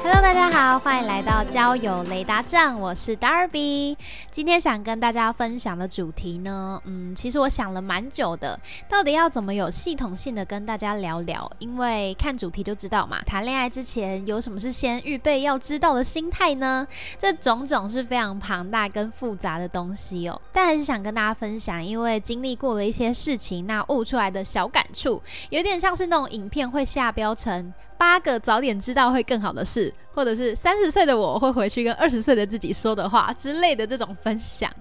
Hello，大家好，欢迎来到交友雷达站，我是 Darby。今天想跟大家分享的主题呢，嗯，其实我想了蛮久的，到底要怎么有系统性的跟大家聊聊？因为看主题就知道嘛，谈恋爱之前有什么是先预备要知道的心态呢？这种种是非常庞大跟复杂的东西哦。但还是想跟大家分享，因为经历过了一些事情，那悟出来的小感触，有点像是那种影片会下标成。八个早点知道会更好的事，或者是三十岁的我会回去跟二十岁的自己说的话之类的这种分享。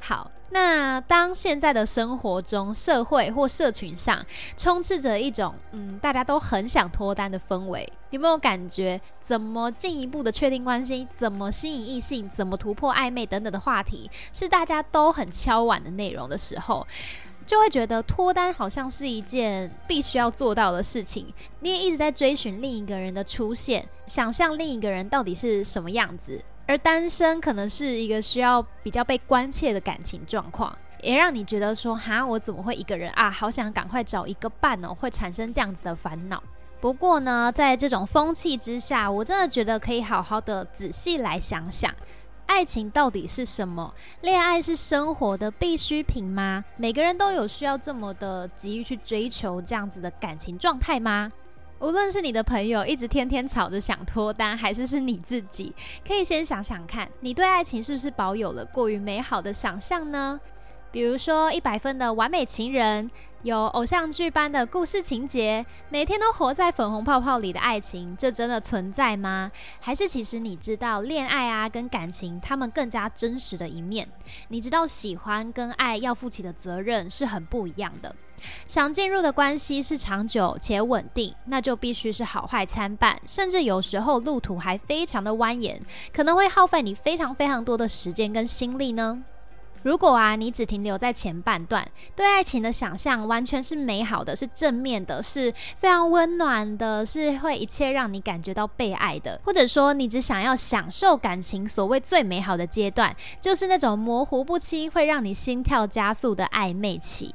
好，那当现在的生活中、社会或社群上充斥着一种嗯，大家都很想脱单的氛围，有没有感觉？怎么进一步的确定关系？怎么吸引异性？怎么突破暧昧等等的话题，是大家都很敲碗的内容的时候？就会觉得脱单好像是一件必须要做到的事情。你也一直在追寻另一个人的出现，想象另一个人到底是什么样子。而单身可能是一个需要比较被关切的感情状况，也让你觉得说：哈，我怎么会一个人啊？好想赶快找一个伴哦，会产生这样子的烦恼。不过呢，在这种风气之下，我真的觉得可以好好的仔细来想想。爱情到底是什么？恋爱是生活的必需品吗？每个人都有需要这么的急于去追求这样子的感情状态吗？无论是你的朋友一直天天吵着想脱单，还是是你自己，可以先想想看，你对爱情是不是保有了过于美好的想象呢？比如说一百分的完美情人，有偶像剧般的故事情节，每天都活在粉红泡泡里的爱情，这真的存在吗？还是其实你知道恋爱啊跟感情，他们更加真实的一面？你知道喜欢跟爱要负起的责任是很不一样的。想进入的关系是长久且稳定，那就必须是好坏参半，甚至有时候路途还非常的蜿蜒，可能会耗费你非常非常多的时间跟心力呢。如果啊，你只停留在前半段，对爱情的想象完全是美好的，是正面的，是非常温暖的，是会一切让你感觉到被爱的，或者说你只想要享受感情所谓最美好的阶段，就是那种模糊不清，会让你心跳加速的暧昧期。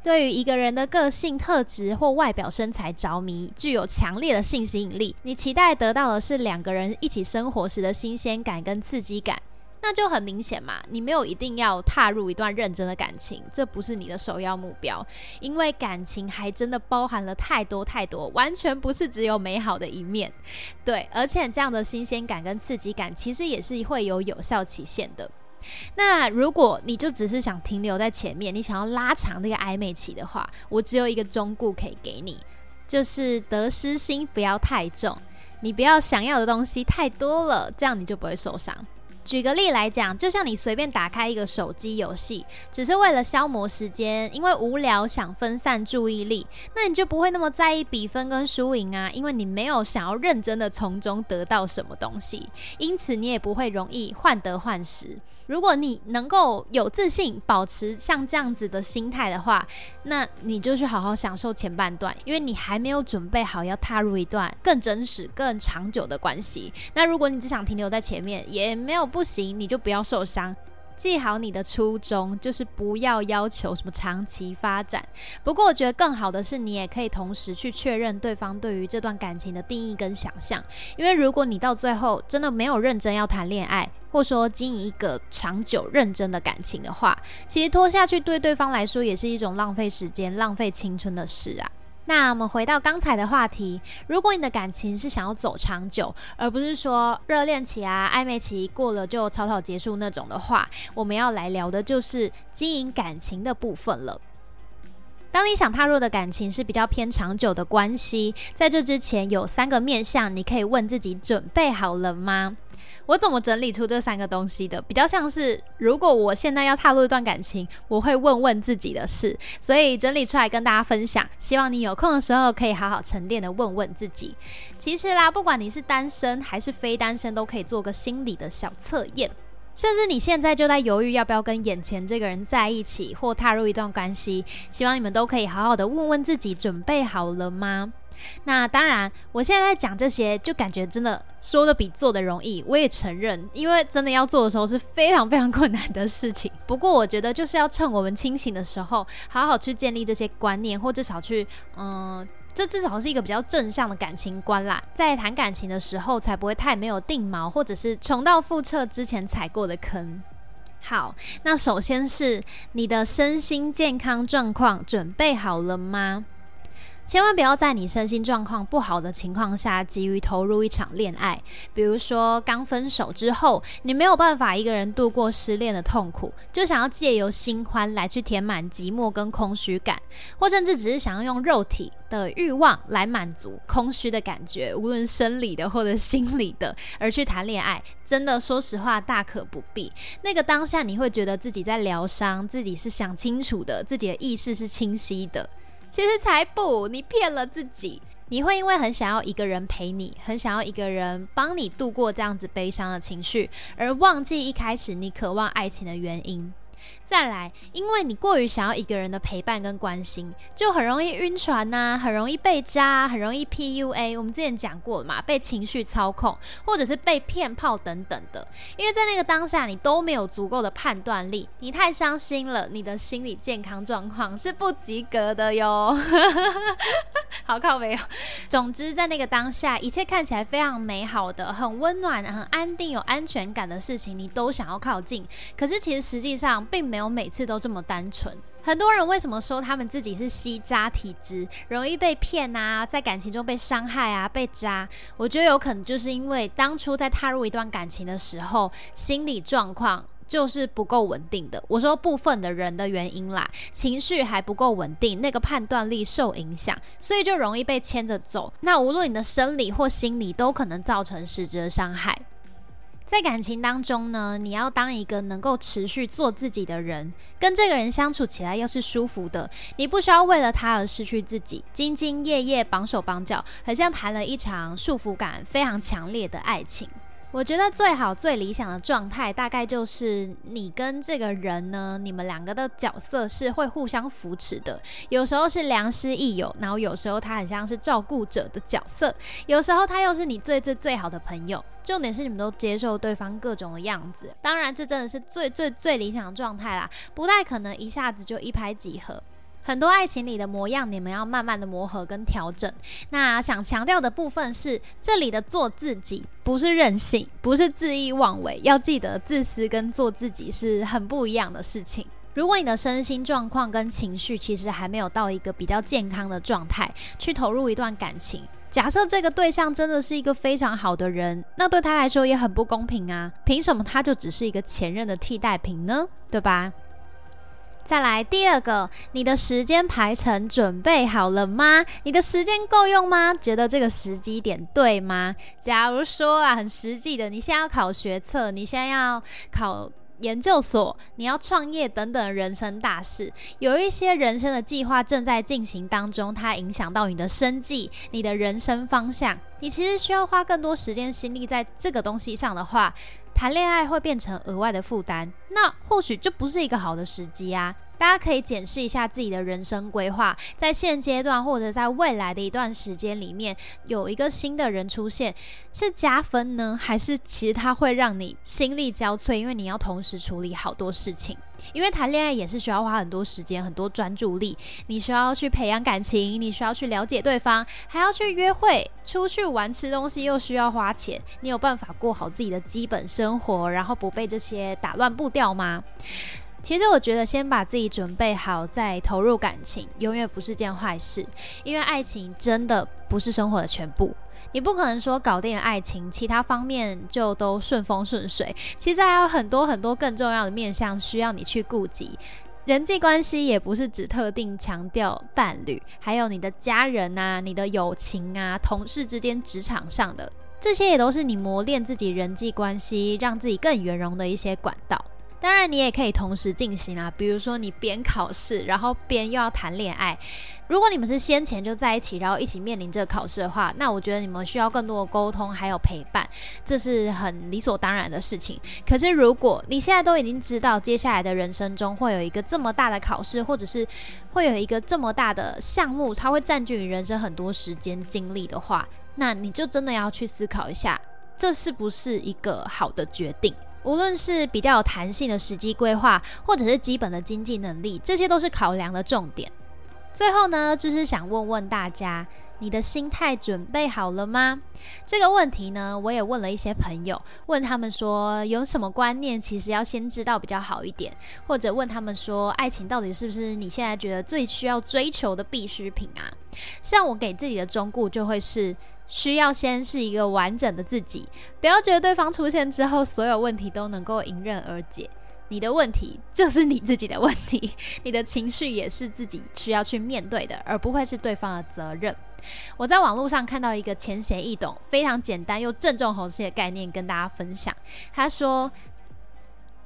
对于一个人的个性特质或外表身材着迷，具有强烈的性吸引力，你期待得到的是两个人一起生活时的新鲜感跟刺激感。那就很明显嘛，你没有一定要踏入一段认真的感情，这不是你的首要目标，因为感情还真的包含了太多太多，完全不是只有美好的一面。对，而且这样的新鲜感跟刺激感，其实也是会有有效期限的。那如果你就只是想停留在前面，你想要拉长那个暧昧期的话，我只有一个忠告可以给你，就是得失心不要太重，你不要想要的东西太多了，这样你就不会受伤。举个例来讲，就像你随便打开一个手机游戏，只是为了消磨时间，因为无聊想分散注意力，那你就不会那么在意比分跟输赢啊，因为你没有想要认真的从中得到什么东西，因此你也不会容易患得患失。如果你能够有自信，保持像这样子的心态的话，那你就去好好享受前半段，因为你还没有准备好要踏入一段更真实、更长久的关系。那如果你只想停留在前面，也没有不行，你就不要受伤。记好你的初衷，就是不要要求什么长期发展。不过，我觉得更好的是，你也可以同时去确认对方对于这段感情的定义跟想象。因为如果你到最后真的没有认真要谈恋爱，或说经营一个长久认真的感情的话，其实拖下去对对方来说也是一种浪费时间、浪费青春的事啊。那我们回到刚才的话题，如果你的感情是想要走长久，而不是说热恋期啊、暧昧期过了就草草结束那种的话，我们要来聊的就是经营感情的部分了。当你想踏入的感情是比较偏长久的关系，在这之前有三个面向，你可以问自己：准备好了吗？我怎么整理出这三个东西的？比较像是，如果我现在要踏入一段感情，我会问问自己的事，所以整理出来跟大家分享。希望你有空的时候可以好好沉淀的问问自己。其实啦，不管你是单身还是非单身，都可以做个心理的小测验。甚至你现在就在犹豫要不要跟眼前这个人在一起，或踏入一段关系，希望你们都可以好好的问问自己，准备好了吗？那当然，我现在在讲这些，就感觉真的说的比做的容易。我也承认，因为真的要做的时候是非常非常困难的事情。不过，我觉得就是要趁我们清醒的时候，好好去建立这些观念，或至少去，嗯，这至少是一个比较正向的感情观啦。在谈感情的时候，才不会太没有定锚，或者是重蹈覆辙之前踩过的坑。好，那首先是你的身心健康状况准备好了吗？千万不要在你身心状况不好的情况下急于投入一场恋爱。比如说，刚分手之后，你没有办法一个人度过失恋的痛苦，就想要借由新欢来去填满寂寞跟空虚感，或甚至只是想要用肉体的欲望来满足空虚的感觉，无论生理的或者心理的，而去谈恋爱，真的说实话大可不必。那个当下你会觉得自己在疗伤，自己是想清楚的，自己的意识是清晰的。其实才不，你骗了自己。你会因为很想要一个人陪你，很想要一个人帮你度过这样子悲伤的情绪，而忘记一开始你渴望爱情的原因。再来，因为你过于想要一个人的陪伴跟关心，就很容易晕船呐，很容易被渣，很容易 PUA。我们之前讲过了嘛，被情绪操控，或者是被骗炮等等的。因为在那个当下，你都没有足够的判断力，你太伤心了，你的心理健康状况是不及格的哟。好靠没有。总之，在那个当下，一切看起来非常美好的、很温暖、很安定、有安全感的事情，你都想要靠近。可是其实实际上。并并没有每次都这么单纯。很多人为什么说他们自己是吸渣体质，容易被骗啊，在感情中被伤害啊，被渣？我觉得有可能就是因为当初在踏入一段感情的时候，心理状况就是不够稳定的。我说部分的人的原因啦，情绪还不够稳定，那个判断力受影响，所以就容易被牵着走。那无论你的生理或心理，都可能造成实质的伤害。在感情当中呢，你要当一个能够持续做自己的人，跟这个人相处起来要是舒服的，你不需要为了他而失去自己，兢兢业业，绑手绑脚，很像谈了一场束缚感非常强烈的爱情。我觉得最好最理想的状态，大概就是你跟这个人呢，你们两个的角色是会互相扶持的。有时候是良师益友，然后有时候他很像是照顾者的角色，有时候他又是你最最最好的朋友。重点是你们都接受对方各种的样子。当然，这真的是最最最理想的状态啦，不太可能一下子就一拍即合。很多爱情里的模样，你们要慢慢的磨合跟调整。那想强调的部分是，这里的做自己不是任性，不是恣意妄为。要记得，自私跟做自己是很不一样的事情。如果你的身心状况跟情绪其实还没有到一个比较健康的状态，去投入一段感情，假设这个对象真的是一个非常好的人，那对他来说也很不公平啊！凭什么他就只是一个前任的替代品呢？对吧？再来第二个，你的时间排程准备好了吗？你的时间够用吗？觉得这个时机点对吗？假如说啊，很实际的，你现在要考学测，你现在要考研究所，你要创业等等人生大事，有一些人生的计划正在进行当中，它影响到你的生计、你的人生方向，你其实需要花更多时间心力在这个东西上的话。谈恋爱会变成额外的负担，那或许就不是一个好的时机啊！大家可以检视一下自己的人生规划，在现阶段或者在未来的一段时间里面，有一个新的人出现，是加分呢，还是其实它会让你心力交瘁？因为你要同时处理好多事情。因为谈恋爱也是需要花很多时间、很多专注力，你需要去培养感情，你需要去了解对方，还要去约会、出去玩、吃东西，又需要花钱。你有办法过好自己的基本生活，然后不被这些打乱步调吗？其实我觉得，先把自己准备好，再投入感情，永远不是件坏事。因为爱情真的不是生活的全部。你不可能说搞定了爱情，其他方面就都顺风顺水。其实还有很多很多更重要的面向需要你去顾及。人际关系也不是只特定强调伴侣，还有你的家人啊、你的友情啊、同事之间、职场上的，这些也都是你磨练自己人际关系、让自己更圆融的一些管道。当然，你也可以同时进行啊，比如说你边考试，然后边又要谈恋爱。如果你们是先前就在一起，然后一起面临这个考试的话，那我觉得你们需要更多的沟通还有陪伴，这是很理所当然的事情。可是如果你现在都已经知道接下来的人生中会有一个这么大的考试，或者是会有一个这么大的项目，它会占据你人生很多时间精力的话，那你就真的要去思考一下，这是不是一个好的决定。无论是比较有弹性的时机规划，或者是基本的经济能力，这些都是考量的重点。最后呢，就是想问问大家，你的心态准备好了吗？这个问题呢，我也问了一些朋友，问他们说有什么观念，其实要先知道比较好一点，或者问他们说，爱情到底是不是你现在觉得最需要追求的必需品啊？像我给自己的忠告就会是。需要先是一个完整的自己，不要觉得对方出现之后，所有问题都能够迎刃而解。你的问题就是你自己的问题，你的情绪也是自己需要去面对的，而不会是对方的责任。我在网络上看到一个浅显易懂、非常简单又正中红心的概念，跟大家分享。他说，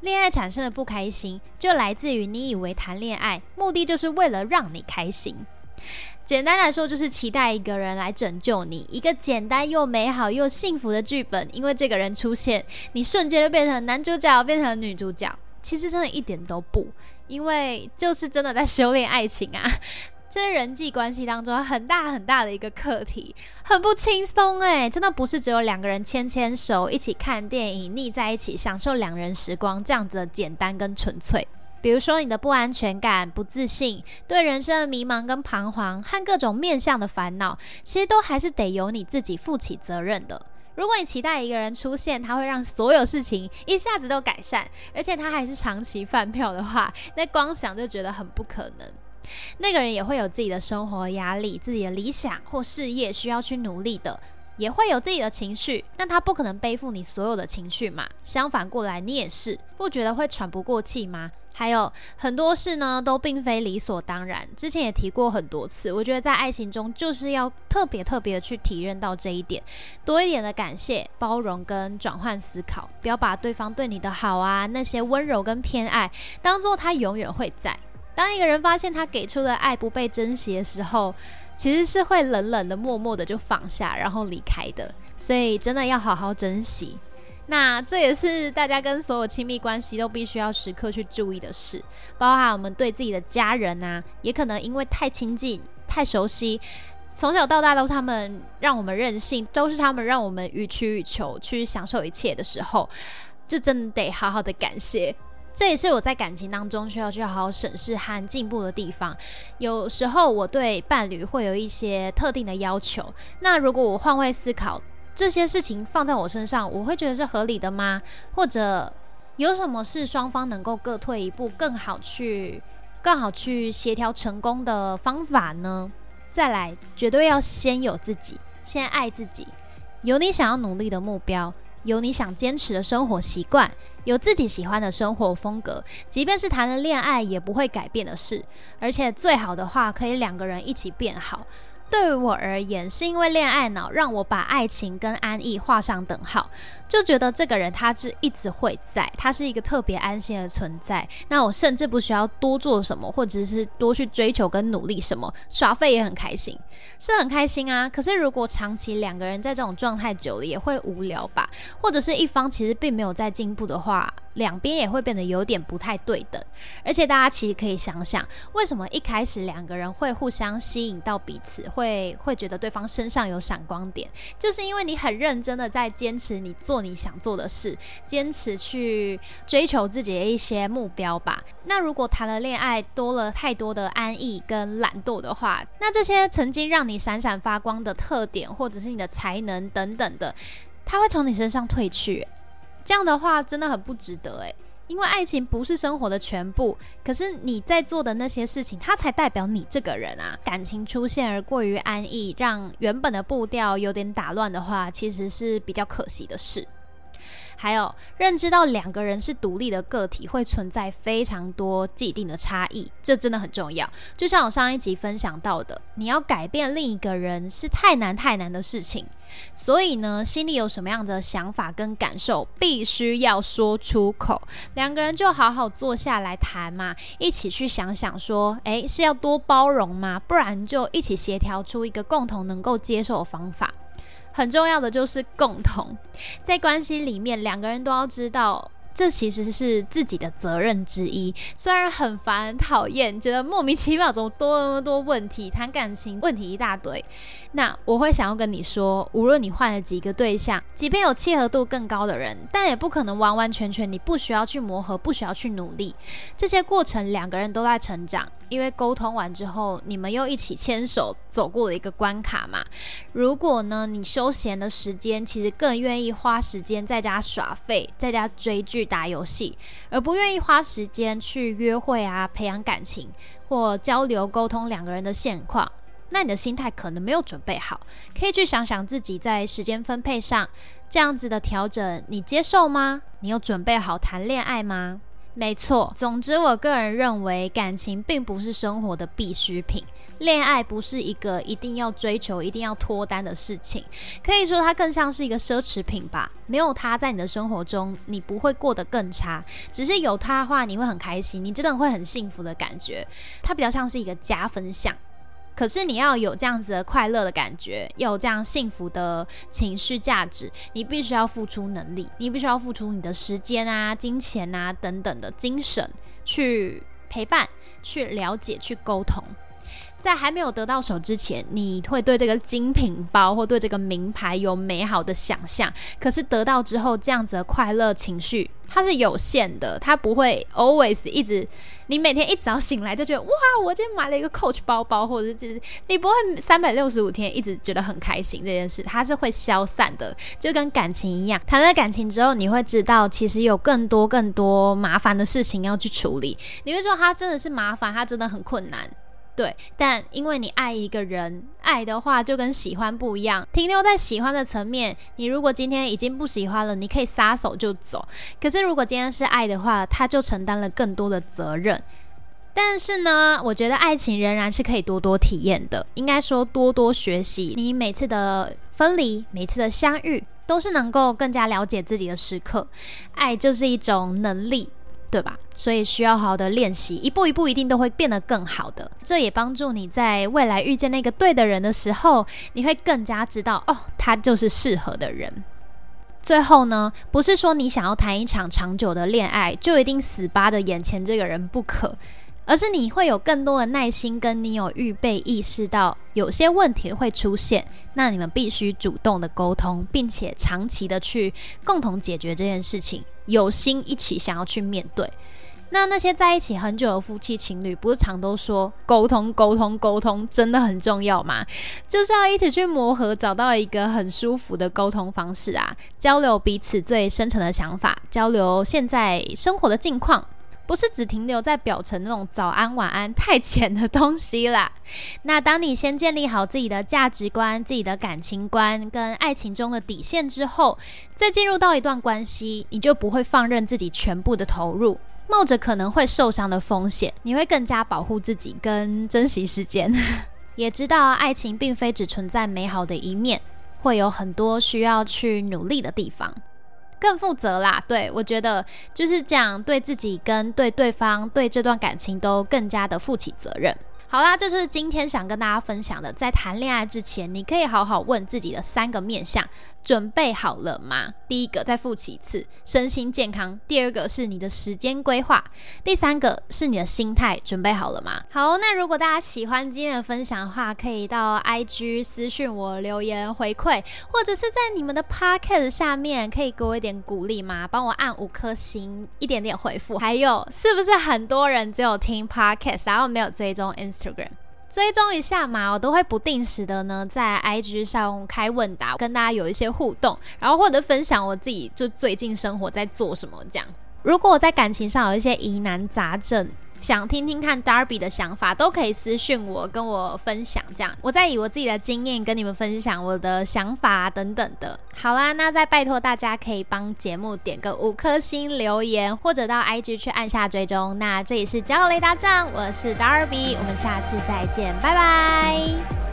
恋爱产生的不开心，就来自于你以为谈恋爱目的就是为了让你开心。简单来说，就是期待一个人来拯救你，一个简单又美好又幸福的剧本。因为这个人出现，你瞬间就变成男主角，变成女主角。其实真的一点都不，因为就是真的在修炼爱情啊。这是人际关系当中很大很大的一个课题，很不轻松诶，真的不是只有两个人牵牵手一起看电影，腻在一起享受两人时光这样子的简单跟纯粹。比如说你的不安全感、不自信、对人生的迷茫跟彷徨，和各种面向的烦恼，其实都还是得由你自己负起责任的。如果你期待一个人出现，他会让所有事情一下子都改善，而且他还是长期饭票的话，那光想就觉得很不可能。那个人也会有自己的生活压力、自己的理想或事业需要去努力的。也会有自己的情绪，但他不可能背负你所有的情绪嘛。相反过来，你也是不觉得会喘不过气吗？还有很多事呢，都并非理所当然。之前也提过很多次，我觉得在爱情中就是要特别特别的去体认到这一点，多一点的感谢、包容跟转换思考，不要把对方对你的好啊，那些温柔跟偏爱，当做他永远会在。当一个人发现他给出的爱不被珍惜的时候，其实是会冷冷的、默默的就放下，然后离开的。所以真的要好好珍惜。那这也是大家跟所有亲密关系都必须要时刻去注意的事，包含我们对自己的家人啊，也可能因为太亲近、太熟悉，从小到大都是他们让我们任性，都是他们让我们予取予求去享受一切的时候，就真的得好好的感谢。这也是我在感情当中需要去好好审视和进步的地方。有时候我对伴侣会有一些特定的要求，那如果我换位思考，这些事情放在我身上，我会觉得是合理的吗？或者有什么是双方能够各退一步，更好去、更好去协调成功的方法呢？再来，绝对要先有自己，先爱自己，有你想要努力的目标，有你想坚持的生活习惯。有自己喜欢的生活风格，即便是谈了恋爱也不会改变的事，而且最好的话可以两个人一起变好。对于我而言，是因为恋爱脑让我把爱情跟安逸画上等号，就觉得这个人他是一直会在，他是一个特别安心的存在。那我甚至不需要多做什么，或者是多去追求跟努力什么，耍废也很开心，是很开心啊。可是如果长期两个人在这种状态久了，也会无聊吧？或者是一方其实并没有在进步的话。两边也会变得有点不太对等，而且大家其实可以想想，为什么一开始两个人会互相吸引到彼此，会会觉得对方身上有闪光点，就是因为你很认真的在坚持你做你想做的事，坚持去追求自己的一些目标吧。那如果谈了恋爱多了太多的安逸跟懒惰的话，那这些曾经让你闪闪发光的特点，或者是你的才能等等的，它会从你身上褪去。这样的话真的很不值得诶，因为爱情不是生活的全部，可是你在做的那些事情，它才代表你这个人啊。感情出现而过于安逸，让原本的步调有点打乱的话，其实是比较可惜的事。还有认知到两个人是独立的个体，会存在非常多既定的差异，这真的很重要。就像我上一集分享到的，你要改变另一个人是太难太难的事情，所以呢，心里有什么样的想法跟感受，必须要说出口。两个人就好好坐下来谈嘛，一起去想想说，诶，是要多包容吗？不然就一起协调出一个共同能够接受的方法。很重要的就是共同，在关系里面，两个人都要知道。这其实是自己的责任之一，虽然很烦、很讨厌，觉得莫名其妙，怎么多那么多问题？谈感情问题一大堆。那我会想要跟你说，无论你换了几个对象，即便有契合度更高的人，但也不可能完完全全你不需要去磨合，不需要去努力。这些过程两个人都在成长，因为沟通完之后，你们又一起牵手走过了一个关卡嘛。如果呢，你休闲的时间其实更愿意花时间在家耍废，在家追剧。打游戏，而不愿意花时间去约会啊，培养感情或交流沟通两个人的现况，那你的心态可能没有准备好，可以去想想自己在时间分配上这样子的调整，你接受吗？你有准备好谈恋爱吗？没错，总之，我个人认为感情并不是生活的必需品，恋爱不是一个一定要追求、一定要脱单的事情，可以说它更像是一个奢侈品吧。没有它在你的生活中，你不会过得更差，只是有它的话，你会很开心，你真的会很幸福的感觉。它比较像是一个加分项。可是你要有这样子的快乐的感觉，有这样幸福的情绪价值，你必须要付出能力，你必须要付出你的时间啊、金钱啊等等的精神去陪伴、去了解、去沟通。在还没有得到手之前，你会对这个精品包或对这个名牌有美好的想象。可是得到之后，这样子的快乐情绪它是有限的，它不会 always 一直。你每天一早醒来就觉得哇，我今天买了一个 Coach 包包，或者是你不会三百六十五天一直觉得很开心这件事，它是会消散的，就跟感情一样。谈了感情之后，你会知道其实有更多更多麻烦的事情要去处理。你会说它真的是麻烦，它真的很困难。对，但因为你爱一个人，爱的话就跟喜欢不一样，停留在喜欢的层面。你如果今天已经不喜欢了，你可以撒手就走。可是如果今天是爱的话，他就承担了更多的责任。但是呢，我觉得爱情仍然是可以多多体验的，应该说多多学习。你每次的分离，每次的相遇，都是能够更加了解自己的时刻。爱就是一种能力。对吧？所以需要好好的练习，一步一步一定都会变得更好的。这也帮助你在未来遇见那个对的人的时候，你会更加知道哦，他就是适合的人。最后呢，不是说你想要谈一场长久的恋爱，就一定死扒着眼前这个人不可。而是你会有更多的耐心，跟你有预备意识到有些问题会出现，那你们必须主动的沟通，并且长期的去共同解决这件事情，有心一起想要去面对。那那些在一起很久的夫妻情侣，不是常都说沟通、沟通、沟通真的很重要吗？就是要一起去磨合，找到一个很舒服的沟通方式啊，交流彼此最深层的想法，交流现在生活的近况。不是只停留在表层那种早安晚安太浅的东西啦。那当你先建立好自己的价值观、自己的感情观跟爱情中的底线之后，再进入到一段关系，你就不会放任自己全部的投入，冒着可能会受伤的风险，你会更加保护自己跟珍惜时间。也知道爱情并非只存在美好的一面，会有很多需要去努力的地方。更负责啦，对我觉得就是这样，对自己跟对对方、对这段感情都更加的负起责任。好啦，这就是今天想跟大家分享的。在谈恋爱之前，你可以好好问自己的三个面相：准备好了吗？第一个，再复其次，身心健康；第二个是你的时间规划；第三个是你的心态，准备好了吗？好，那如果大家喜欢今天的分享的话，可以到 IG 私讯我留言回馈，或者是在你们的 Podcast 下面可以给我一点鼓励吗？帮我按五颗星，一点点回复。还有，是不是很多人只有听 Podcast，然后没有追踪 Instagram？追踪一下嘛，我都会不定时的呢，在 IG 上开问答，跟大家有一些互动，然后或者分享我自己就最近生活在做什么这样。如果我在感情上有一些疑难杂症，想听听看 Darby 的想法，都可以私信我，跟我分享。这样，我再以我自己的经验跟你们分享我的想法等等的。好啦，那再拜托大家可以帮节目点个五颗星留言，或者到 IG 去按下追踪。那这里是交友雷达站，我是 Darby，我们下次再见，拜拜。